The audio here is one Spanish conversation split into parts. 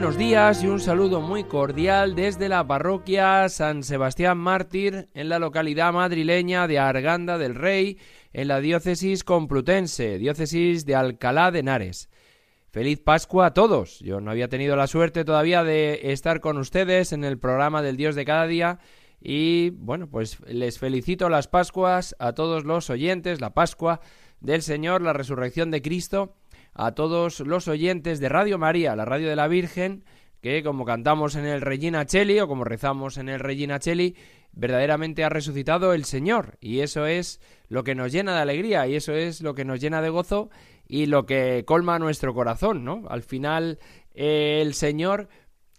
Buenos días y un saludo muy cordial desde la parroquia San Sebastián Mártir en la localidad madrileña de Arganda del Rey, en la diócesis complutense, diócesis de Alcalá de Henares. Feliz Pascua a todos. Yo no había tenido la suerte todavía de estar con ustedes en el programa del Dios de cada día y bueno, pues les felicito las Pascuas a todos los oyentes, la Pascua del Señor, la resurrección de Cristo a todos los oyentes de Radio María, la radio de la Virgen, que como cantamos en el Regina Cheli o como rezamos en el Regina Cheli, verdaderamente ha resucitado el Señor y eso es lo que nos llena de alegría y eso es lo que nos llena de gozo y lo que colma nuestro corazón, ¿no? Al final eh, el Señor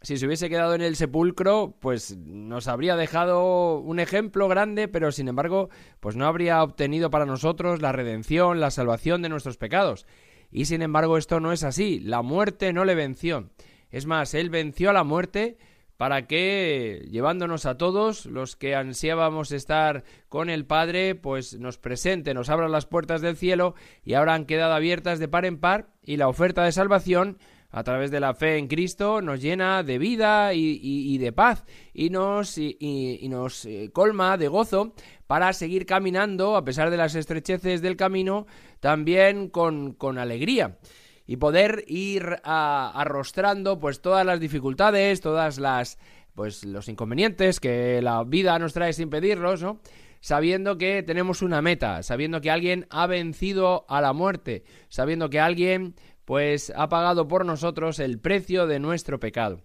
si se hubiese quedado en el sepulcro, pues nos habría dejado un ejemplo grande, pero sin embargo, pues no habría obtenido para nosotros la redención, la salvación de nuestros pecados. Y sin embargo esto no es así, la muerte no le venció. Es más, él venció a la muerte para que, llevándonos a todos los que ansiábamos estar con el Padre, pues nos presente, nos abra las puertas del cielo y ahora han quedado abiertas de par en par y la oferta de salvación a través de la fe en Cristo nos llena de vida y, de paz y nos, y, nos eh, colma de gozo para seguir caminando a pesar de las estrecheces del camino también con, con alegría y poder ir arrostrando pues todas las dificultades, todas las pues los inconvenientes que la vida nos trae sin pedirlos, ¿no? Sabiendo que tenemos una meta, sabiendo que alguien ha vencido a la muerte, sabiendo que alguien pues ha pagado por nosotros el precio de nuestro pecado.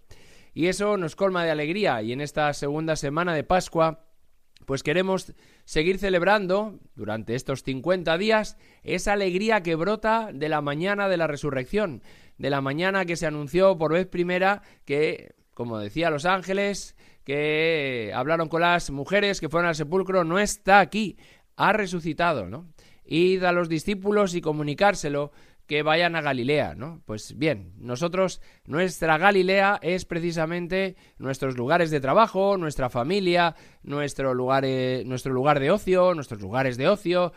Y eso nos colma de alegría y en esta segunda semana de Pascua pues queremos seguir celebrando durante estos 50 días esa alegría que brota de la mañana de la resurrección, de la mañana que se anunció por vez primera que, como decía los ángeles, que hablaron con las mujeres que fueron al sepulcro, no está aquí, ha resucitado, ¿no? Id a los discípulos y comunicárselo que vayan a Galilea, ¿no? Pues bien, nosotros, nuestra Galilea es precisamente nuestros lugares de trabajo, nuestra familia, nuestro lugar, nuestro lugar de ocio, nuestros lugares de ocio,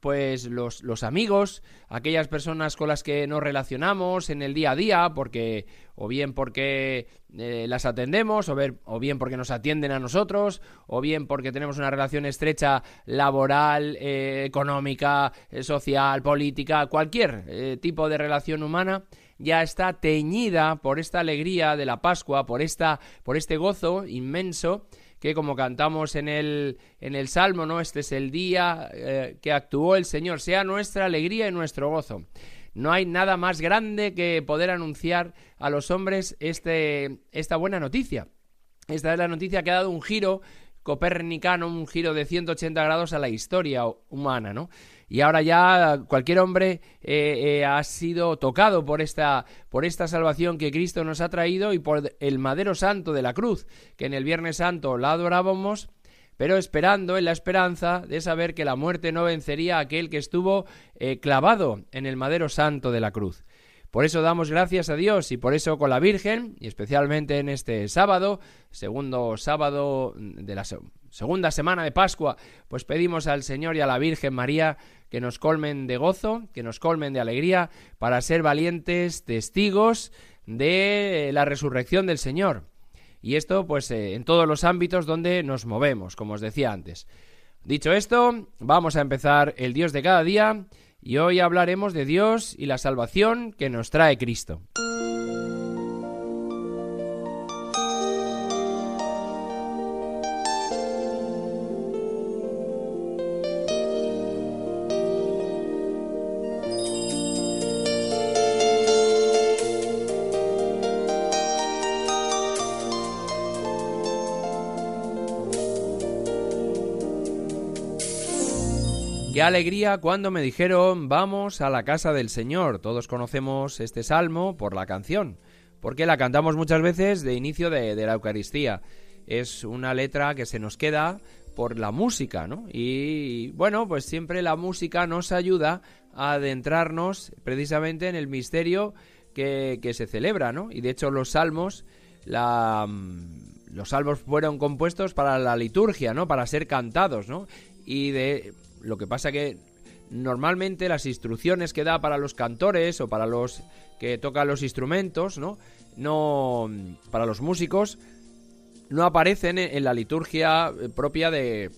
pues los, los, amigos, aquellas personas con las que nos relacionamos en el día a día, porque o bien porque eh, las atendemos, o, ver, o, bien porque nos atienden a nosotros, o bien porque tenemos una relación estrecha laboral, eh, económica, eh, social, política, cualquier tipo de relación humana, ya está teñida por esta alegría de la Pascua, por, esta, por este gozo inmenso que como cantamos en el, en el Salmo, ¿no? Este es el día eh, que actuó el Señor, sea nuestra alegría y nuestro gozo. No hay nada más grande que poder anunciar a los hombres este, esta buena noticia. Esta es la noticia que ha dado un giro copernicano, un giro de 180 grados a la historia humana, ¿no? Y ahora ya cualquier hombre eh, eh, ha sido tocado por esta, por esta salvación que Cristo nos ha traído y por el madero santo de la cruz, que en el Viernes Santo la adorábamos, pero esperando en la esperanza de saber que la muerte no vencería a aquel que estuvo eh, clavado en el madero santo de la cruz. Por eso damos gracias a Dios y por eso con la Virgen, y especialmente en este sábado, segundo sábado de la segunda semana de Pascua, pues pedimos al Señor y a la Virgen María que nos colmen de gozo, que nos colmen de alegría, para ser valientes testigos de la resurrección del Señor. Y esto, pues, eh, en todos los ámbitos donde nos movemos, como os decía antes. Dicho esto, vamos a empezar el Dios de cada día y hoy hablaremos de Dios y la salvación que nos trae Cristo. Qué alegría cuando me dijeron vamos a la casa del Señor. Todos conocemos este salmo por la canción, porque la cantamos muchas veces de inicio de, la Eucaristía. Es una letra que se nos queda por la música, ¿no? Y bueno, pues siempre la música nos ayuda a adentrarnos precisamente en el misterio que, se celebra, ¿no? Y de hecho los salmos, los salmos fueron compuestos para la liturgia, ¿no? Para ser cantados, ¿no? Y de lo que pasa que normalmente las instrucciones que da para los cantores o para los que tocan los instrumentos, ¿no? No para los músicos no aparecen en la liturgia propia de,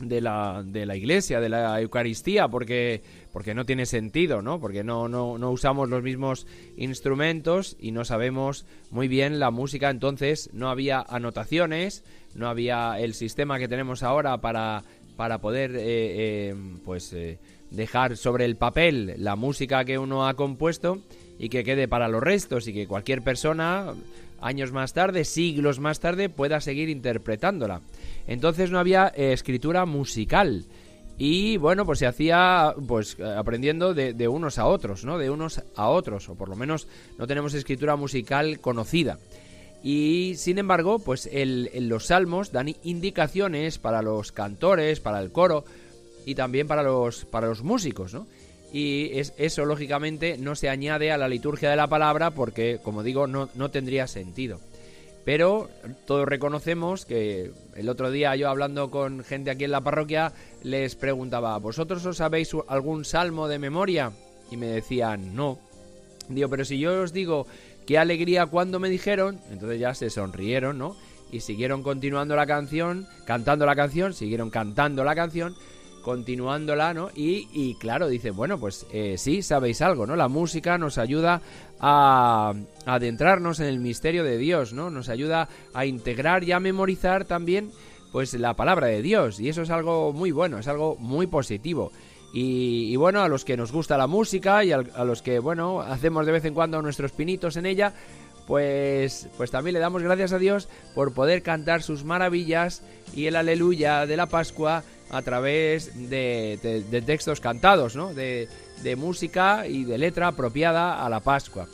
de la, de la iglesia, de la Eucaristía, porque, porque no tiene sentido, ¿no? Porque no, no, no usamos los mismos instrumentos y no sabemos muy bien la música, entonces no había anotaciones, no había el sistema que tenemos ahora para para poder eh, eh, pues eh, dejar sobre el papel la música que uno ha compuesto y que quede para los restos y que cualquier persona años más tarde, siglos más tarde pueda seguir interpretándola. Entonces no había escritura musical y bueno, pues se hacía pues aprendiendo de, de, unos a otros, ¿no? De unos a otros, o por lo menos no tenemos escritura musical conocida. Y sin embargo, pues los salmos dan indicaciones para los cantores, para el coro y también para los, para los músicos, ¿no? Y es, eso, lógicamente, no se añade a la liturgia de la palabra porque, como digo, no, no tendría sentido. Pero todos reconocemos que el otro día yo hablando con gente aquí en la parroquia les preguntaba, ¿vosotros os sabéis algún salmo de memoria? Y me decían, no. Digo, pero si yo os digo qué alegría cuando me dijeron, entonces ya se sonrieron, ¿no? Y siguieron continuando la canción, cantando la canción, siguieron cantando la canción, continuándola, ¿no? Y, y claro, dice, bueno, pues eh, sí, sabéis algo, ¿no? La música nos ayuda a, a adentrarnos en el misterio de Dios, ¿no? Nos ayuda a integrar y a memorizar también, pues, la palabra de Dios. Y eso es algo muy bueno, es algo muy positivo. Y, bueno, a los que nos gusta la música y a, los que, bueno, hacemos de vez en cuando nuestros pinitos en ella, pues, pues también le damos gracias a Dios por poder cantar sus maravillas y el aleluya de la Pascua a través de, textos cantados, ¿no? De, música y de letra apropiada a la Pascua.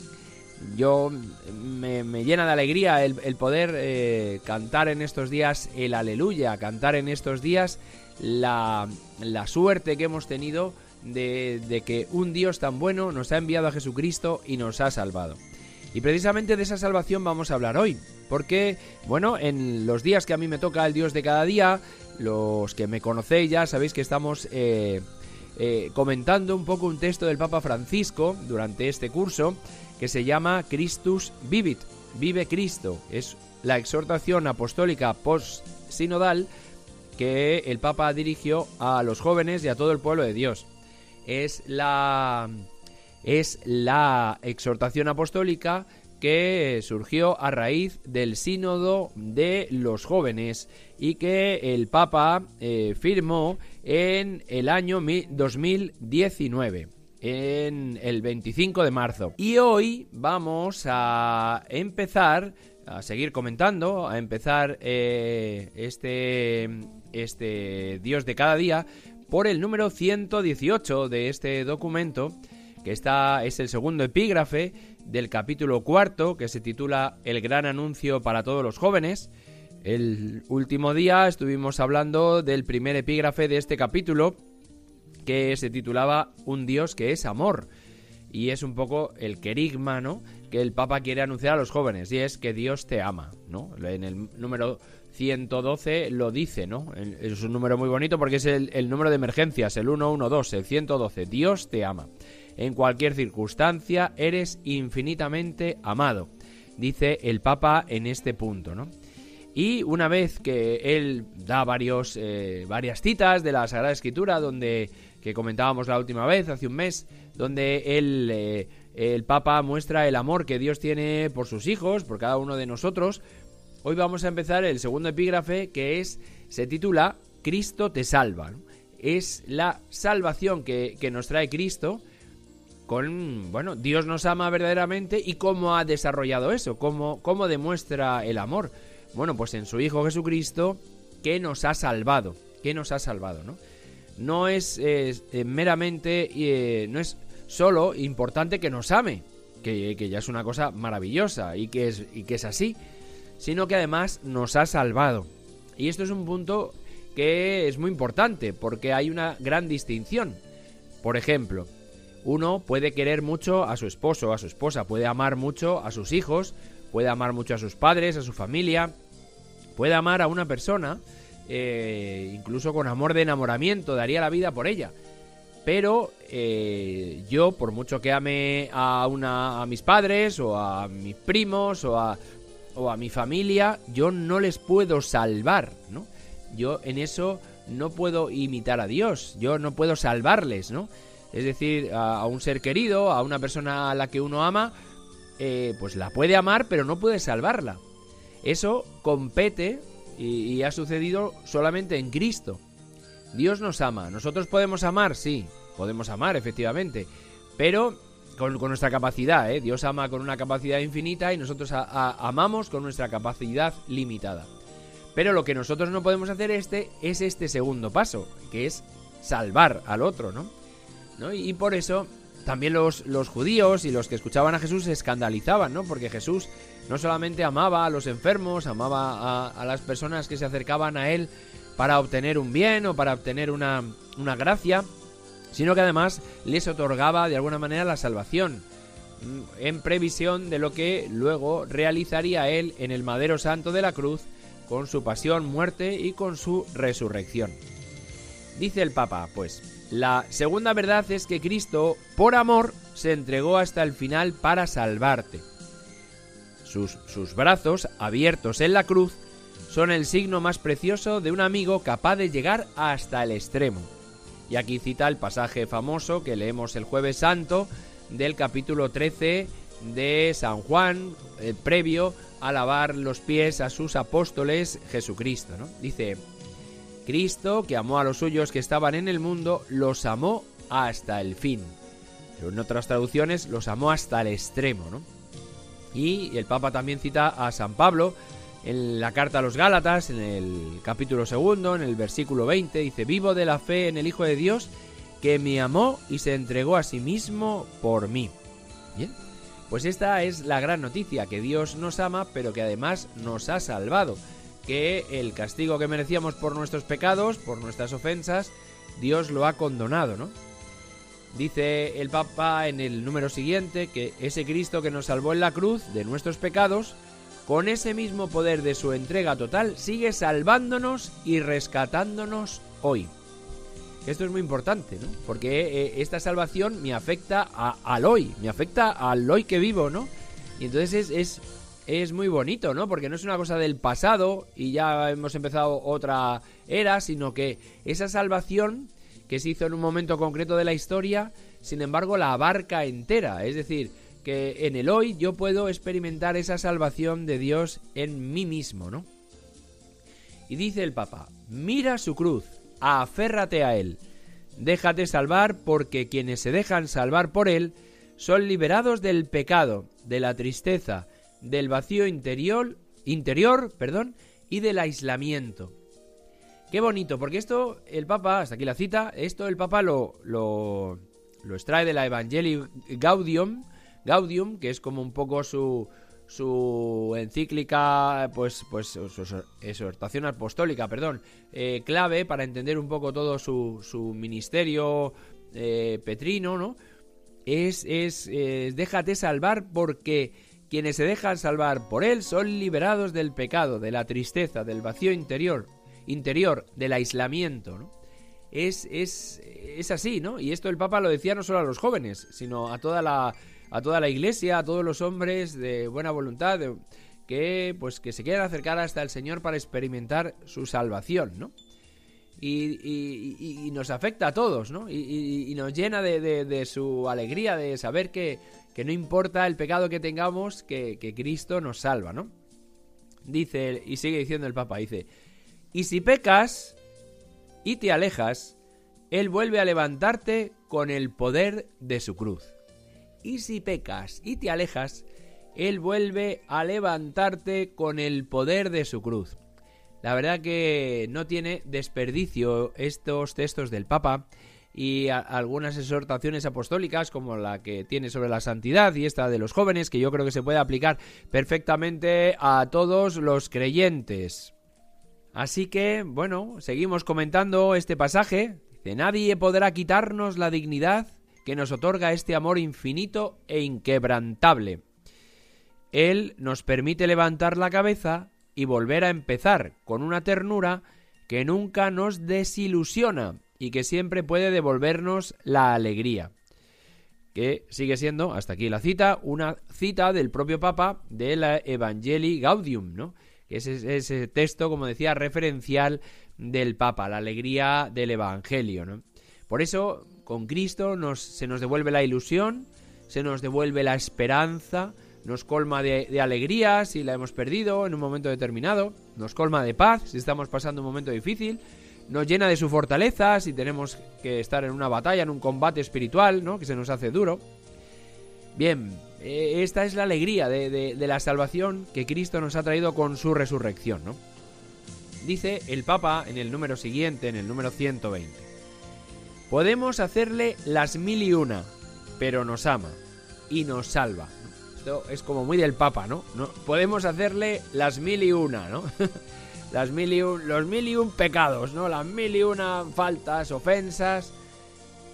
Yo me, llena de alegría el, poder eh, cantar en estos días el aleluya, cantar en estos días la, suerte que hemos tenido de, que un Dios tan bueno nos ha enviado a Jesucristo y nos ha salvado. Y precisamente de esa salvación vamos a hablar hoy, porque, bueno, en los días que a mí me toca el Dios de cada día, los que me conocéis ya sabéis que estamos eh, eh, comentando un poco un texto del Papa Francisco durante este curso que se llama Christus Vivit, vive Cristo. Es la exhortación apostólica post-sinodal que el Papa dirigió a los jóvenes y a todo el pueblo de Dios. Es la, es la exhortación apostólica que surgió a raíz del sínodo de los jóvenes y que el Papa eh, firmó en el año 2019 en el 25 de marzo. Y hoy vamos a empezar a seguir comentando, a empezar eh, este este Dios de cada día por el número 118 de este documento, que está, es el segundo epígrafe del capítulo cuarto, que se titula El gran anuncio para todos los jóvenes. El último día estuvimos hablando del primer epígrafe de este capítulo, que se titulaba Un Dios que es amor. Y es un poco el querigma, ¿no? Que el Papa quiere anunciar a los jóvenes, y es que Dios te ama, ¿no? En el número 112 lo dice, ¿no? Es un número muy bonito porque es el, número de emergencias, el 112, el 112. Dios te ama. En cualquier circunstancia eres infinitamente amado, dice el Papa en este punto, ¿no? Y una vez que él da varios, eh, varias citas de la Sagrada Escritura, donde que comentábamos la última vez, hace un mes, donde él, eh, el Papa muestra el amor que Dios tiene por sus hijos, por cada uno de nosotros, Hoy vamos a empezar el segundo epígrafe que es, se titula Cristo te salva. Es la salvación que, nos trae Cristo con, bueno, Dios nos ama verdaderamente y cómo ha desarrollado eso, cómo, cómo demuestra el amor. Bueno, pues en su Hijo Jesucristo que nos ha salvado, que nos ha salvado, ¿no? no es eh, meramente, eh, no es solo importante que nos ame, que, ya es una cosa maravillosa y que, es, y que es así, sino que además nos ha salvado. Y esto es un punto que es muy importante porque hay una gran distinción. Por ejemplo, uno puede querer mucho a su esposo, a su esposa, puede amar mucho a sus hijos, puede amar mucho a sus padres, a su familia, puede amar a una persona, eh, incluso con amor de enamoramiento, daría la vida por ella. Pero eh, yo, por mucho que ame a, una, a mis padres o a mis primos o a, o a mi familia, yo no les puedo salvar, ¿no? Yo en eso no puedo imitar a Dios, yo no puedo salvarles, ¿no? Es decir, a, un ser querido, a una persona a la que uno ama, eh, pues la puede amar, pero no puede salvarla. Eso compete y, ha sucedido solamente en Cristo. Dios nos ama. ¿Nosotros podemos amar? Sí, podemos amar, efectivamente. Pero con, nuestra capacidad, ¿eh? Dios ama con una capacidad infinita y nosotros amamos con nuestra capacidad limitada. Pero lo que nosotros no podemos hacer este es este segundo paso, que es salvar al otro, ¿no? Y, por eso también los, los, judíos y los que escuchaban a Jesús se escandalizaban, ¿no? Porque Jesús no solamente amaba a los enfermos, amaba a, las personas que se acercaban a él para obtener un bien o para obtener una, una gracia, sino que además les otorgaba de alguna manera la salvación, mm, en previsión de lo que luego realizaría él en el madero santo de la cruz, con su pasión, muerte y con su resurrección. Dice el Papa, pues, la segunda verdad es que Cristo, por amor, se entregó hasta el final para salvarte. Sus, sus, brazos, abiertos en la cruz, son el signo más precioso de un amigo capaz de llegar hasta el extremo. Y aquí cita el pasaje famoso que leemos el jueves santo del capítulo 13 de San Juan, el previo a lavar los pies a sus apóstoles Jesucristo. ¿no? Dice, Cristo, que amó a los suyos que estaban en el mundo, los amó hasta el fin. Pero en otras traducciones, los amó hasta el extremo. Y el Papa también cita a San Pablo en la carta a los Gálatas, en el capítulo segundo, en el versículo 20, dice, vivo de la fe en el Hijo de Dios, que me amó y se entregó a sí mismo por mí. Bien, pues esta es la gran noticia, que Dios nos ama, pero que además nos ha salvado que el castigo que merecíamos por nuestros pecados, por nuestras ofensas, Dios lo ha condonado, ¿no? Dice el Papa en el número siguiente que ese Cristo que nos salvó en la cruz de nuestros pecados, con ese mismo poder de su entrega total, sigue salvándonos y rescatándonos hoy. Esto es muy importante, ¿no? Porque eh, esta salvación me afecta al hoy, me afecta al hoy que vivo, ¿no? Y entonces es es muy bonito, ¿no? Porque no es una cosa del pasado y ya hemos empezado otra era, sino que esa salvación que se hizo en un momento concreto de la historia, sin embargo, la abarca entera. Es decir, que en el hoy yo puedo experimentar esa salvación de Dios en mí mismo, ¿no? Y dice el Papa, mira su cruz, aférrate a él, déjate salvar porque quienes se dejan salvar por él son liberados del pecado, de la tristeza, del vacío interior, interior, perdón, y del aislamiento. Qué bonito, porque esto el Papa, hasta aquí la cita, esto el Papa lo, lo, extrae de la Evangelii Gaudium, Gaudium, que es como un poco su, su encíclica, pues, pues su exhortación apostólica, perdón, eh, clave para entender un poco todo su, su ministerio eh, petrino, ¿no? Es, es, déjate salvar porque quienes se dejan salvar por Él son liberados del pecado, de la tristeza, del vacío interior, interior, del aislamiento. ¿no? Es, es, es así, ¿no? Y esto el Papa lo decía no solo a los jóvenes, sino a toda la, a toda la iglesia, a todos los hombres de buena voluntad, que, pues, que se quieran acercar hasta el Señor para experimentar su salvación, ¿no? Y, nos afecta a todos, ¿no? Y, nos llena de, de, su alegría de saber que, que no importa el pecado que tengamos, que, Cristo nos salva, ¿no? Dice, y sigue diciendo el Papa, dice, y si pecas y te alejas, Él vuelve a levantarte con el poder de su cruz. Y si pecas y te alejas, Él vuelve a levantarte con el poder de su cruz. La verdad que no tiene desperdicio estos textos del Papa y algunas exhortaciones apostólicas como la que tiene sobre la santidad y esta de los jóvenes que yo creo que se puede aplicar perfectamente a todos los creyentes. Así que, bueno, seguimos comentando este pasaje. Dice, nadie podrá quitarnos la dignidad que nos otorga este amor infinito e inquebrantable. Él nos permite levantar la cabeza y volver a empezar con una ternura que nunca nos desilusiona y que siempre puede devolvernos la alegría. Que sigue siendo, hasta aquí la cita, una cita del propio Papa de la Evangelii Gaudium, ¿no? Que es ese texto, como decía, referencial del Papa, la alegría del Evangelio, ¿no? Por eso, con Cristo nos, se nos devuelve la ilusión, se nos devuelve la esperanza, nos colma de, alegría si la hemos perdido en un momento determinado, nos colma de paz si estamos pasando un momento difícil, nos llena de su fortaleza si tenemos que estar en una batalla, en un combate espiritual, ¿no? Que se nos hace duro. Bien, eh, esta es la alegría de, de, la salvación que Cristo nos ha traído con su resurrección, ¿no? Dice el Papa en el número siguiente, en el número 120. Podemos hacerle las mil y una, pero nos ama y nos salva es como muy del Papa, ¿no? Podemos hacerle las mil y una, ¿no? las mil y los mil y un pecados, ¿no? Las mil y una faltas, ofensas.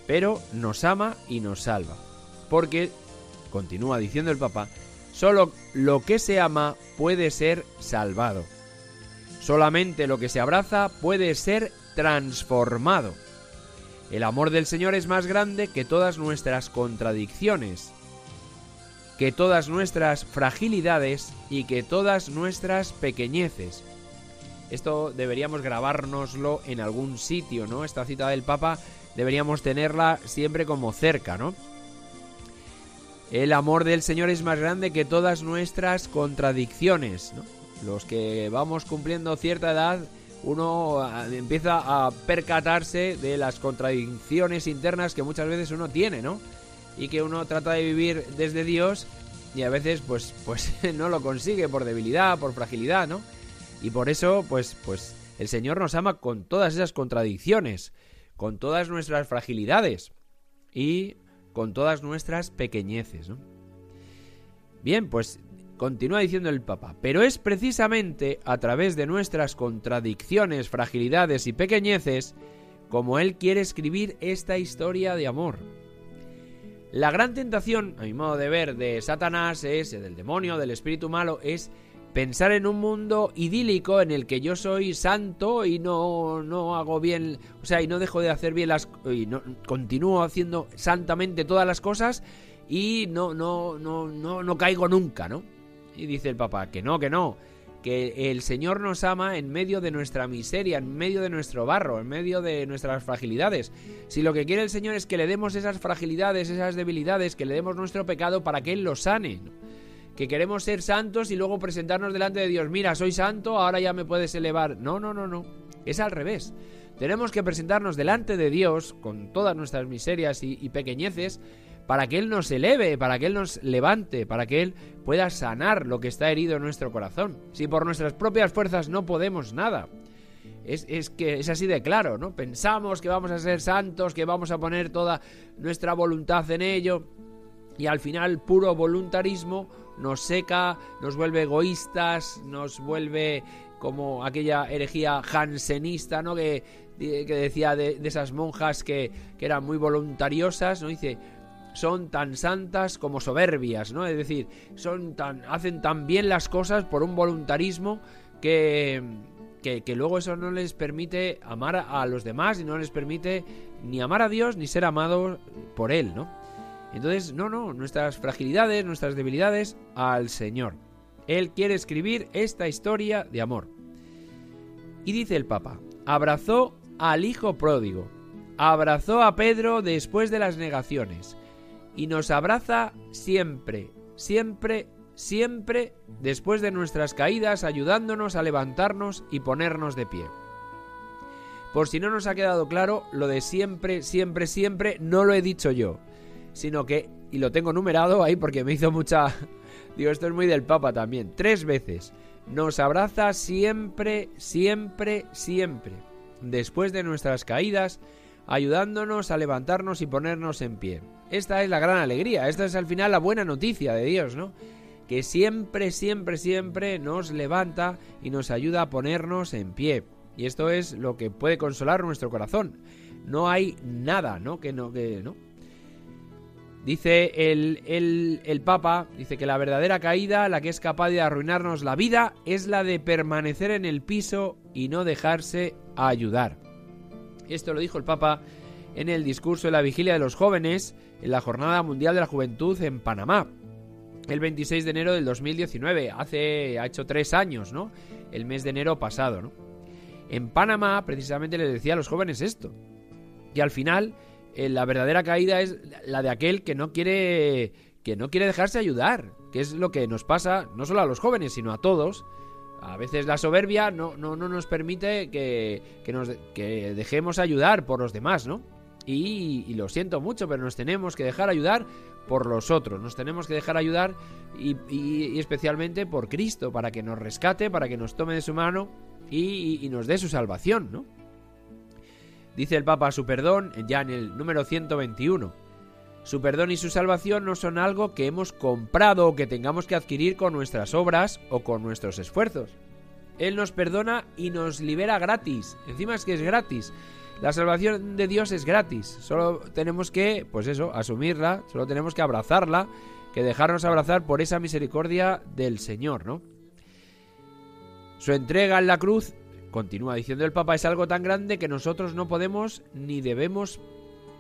Pero nos ama y nos salva. Porque, continúa diciendo el Papa, solo lo que se ama puede ser salvado. Solamente lo que se abraza puede ser transformado. El amor del Señor es más grande que todas nuestras contradicciones que todas nuestras fragilidades y que todas nuestras pequeñeces. Esto deberíamos grabárnoslo en algún sitio, ¿no? Esta cita del Papa deberíamos tenerla siempre como cerca, ¿no? El amor del Señor es más grande que todas nuestras contradicciones, ¿no? Los que vamos cumpliendo cierta edad, uno ah, empieza a percatarse de las contradicciones internas que muchas veces uno tiene, ¿no? y que uno trata de vivir desde Dios y a veces pues pues no lo consigue por debilidad, por fragilidad, ¿no? Y por eso pues pues el Señor nos ama con todas esas contradicciones, con todas nuestras fragilidades y con todas nuestras pequeñeces, ¿no? Bien, pues continúa diciendo el Papa, pero es precisamente a través de nuestras contradicciones, fragilidades y pequeñeces como Él quiere escribir esta historia de amor. La gran tentación, a mi modo de ver, de Satanás es, del demonio, del espíritu malo, es pensar en un mundo idílico en el que yo soy santo y no, no hago bien, o sea, y no dejo de hacer bien las y no continúo haciendo santamente todas las cosas y no no no no no caigo nunca, ¿no? Y dice el papá que no, que no, que el Señor nos ama en medio de nuestra miseria, en medio de nuestro barro, en medio de nuestras fragilidades. Si lo que quiere el Señor es que le demos esas fragilidades, esas debilidades, que le demos nuestro pecado para que Él lo sane. Que queremos ser santos y luego presentarnos delante de Dios. Mira, soy santo, ahora ya me puedes elevar. No, no, no, no. Es al revés. Tenemos que presentarnos delante de Dios con todas nuestras miserias y, y pequeñeces para que Él nos eleve, para que Él nos levante, para que Él pueda sanar lo que está herido en nuestro corazón. Si por nuestras propias fuerzas no podemos nada. Es, es, que es así de claro, ¿no? Pensamos que vamos a ser santos, que vamos a poner toda nuestra voluntad en ello, y al final puro voluntarismo nos seca, nos vuelve egoístas, nos vuelve como aquella herejía jansenista, ¿no? Que, que decía de, de esas monjas que, que, eran muy voluntariosas, ¿no? Dice, son tan santas como soberbias, ¿no? Es decir, son tan, hacen tan bien las cosas por un voluntarismo que, que, luego eso no les permite amar a los demás y no les permite ni amar a Dios ni ser amados por Él, ¿no? Entonces, no, no, nuestras fragilidades, nuestras debilidades al Señor. Él quiere escribir esta historia de amor. Y dice el Papa, abrazó al Hijo pródigo, abrazó a Pedro después de las negaciones, y nos abraza siempre, siempre, siempre después de nuestras caídas, ayudándonos a levantarnos y ponernos de pie. Por si no nos ha quedado claro, lo de siempre, siempre, siempre no lo he dicho yo, sino que, y lo tengo numerado ahí porque me hizo mucha... Digo, esto es muy del Papa también, tres veces. nos abraza siempre, siempre, siempre, después de nuestras caídas, ayudándonos a levantarnos y ponernos en pie. Esta es la gran alegría, esta es al final la buena noticia de Dios, ¿no? Que siempre, siempre, siempre nos levanta y nos ayuda a ponernos en pie. Y esto es lo que puede consolar nuestro corazón. No hay nada, ¿no? Que no, que no. Dice el, el, el, Papa, dice que la verdadera caída, la que es capaz de arruinarnos la vida, es la de permanecer en el piso y no dejarse ayudar. Esto lo dijo el Papa en el discurso de la vigilia de los jóvenes en la Jornada Mundial de la Juventud en Panamá, el 26 de enero del 2019, hace, ha hecho tres años, ¿no? El mes de enero pasado, ¿no? En Panamá, precisamente, les decía a los jóvenes esto, que al final eh, la verdadera caída es la de aquel que no quiere que no quiere dejarse ayudar, que es lo que nos pasa no solo a los jóvenes, sino a todos. A veces la soberbia no, no, no nos permite que, que, nos, que dejemos ayudar por los demás, ¿no? Y, lo siento mucho, pero nos tenemos que dejar ayudar por los otros, nos tenemos que dejar ayudar y, y especialmente por Cristo, para que nos rescate, para que nos tome de su mano y, nos dé su salvación, ¿no? Dice el Papa su perdón ya en el número 121. Su perdón y su salvación no son algo que hemos comprado o que tengamos que adquirir con nuestras obras o con nuestros esfuerzos. Él nos perdona y nos libera gratis. Encima es que es gratis. La salvación de Dios es gratis. Solo tenemos que, pues eso, asumirla, solo tenemos que abrazarla, que dejarnos abrazar por esa misericordia del Señor, ¿no? Su entrega en la cruz, continúa diciendo el Papa, es algo tan grande que nosotros no podemos ni debemos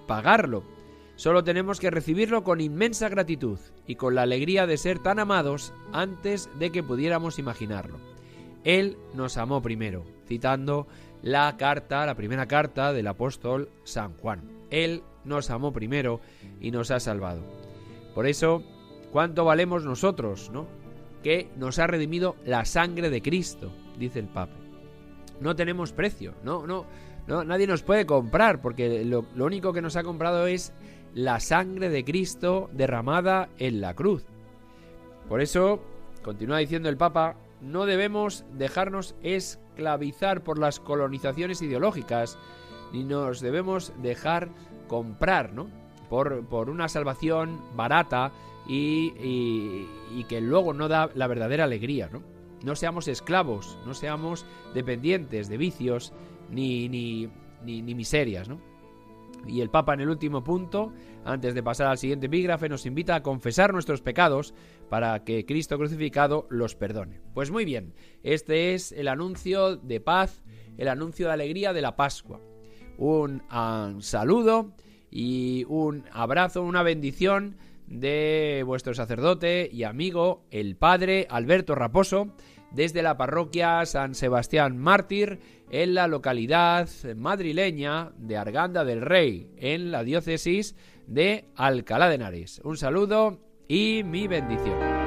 pagarlo. Solo tenemos que recibirlo con inmensa gratitud y con la alegría de ser tan amados antes de que pudiéramos imaginarlo. Él nos amó primero, citando la carta, la primera carta del apóstol San Juan. Él nos amó primero y nos ha salvado. Por eso, ¿cuánto valemos nosotros, no? que nos ha redimido la sangre de Cristo, dice el Papa. No tenemos precio, no, no, no nadie nos puede comprar, porque lo, lo único que nos ha comprado es la sangre de Cristo derramada en la cruz. Por eso, continúa diciendo el Papa, no debemos dejarnos esclavizar por las colonizaciones ideológicas, ni nos debemos dejar comprar, ¿no? Por, por una salvación barata y, que luego no da la verdadera alegría, ¿no? No seamos esclavos, no seamos dependientes de vicios ni, ni, ni, miserias, ¿no? Y el Papa en el último punto, antes de pasar al siguiente epígrafe, nos invita a confesar nuestros pecados para que Cristo crucificado los perdone. Pues muy bien, este es el anuncio de paz, el anuncio de alegría de la Pascua. Un, un saludo y un abrazo, una bendición de vuestro sacerdote y amigo, el padre Alberto Raposo, desde la parroquia San Sebastián Mártir, en la localidad madrileña de Arganda del Rey, en la diócesis de Alcalá de Henares. Un saludo y mi bendición.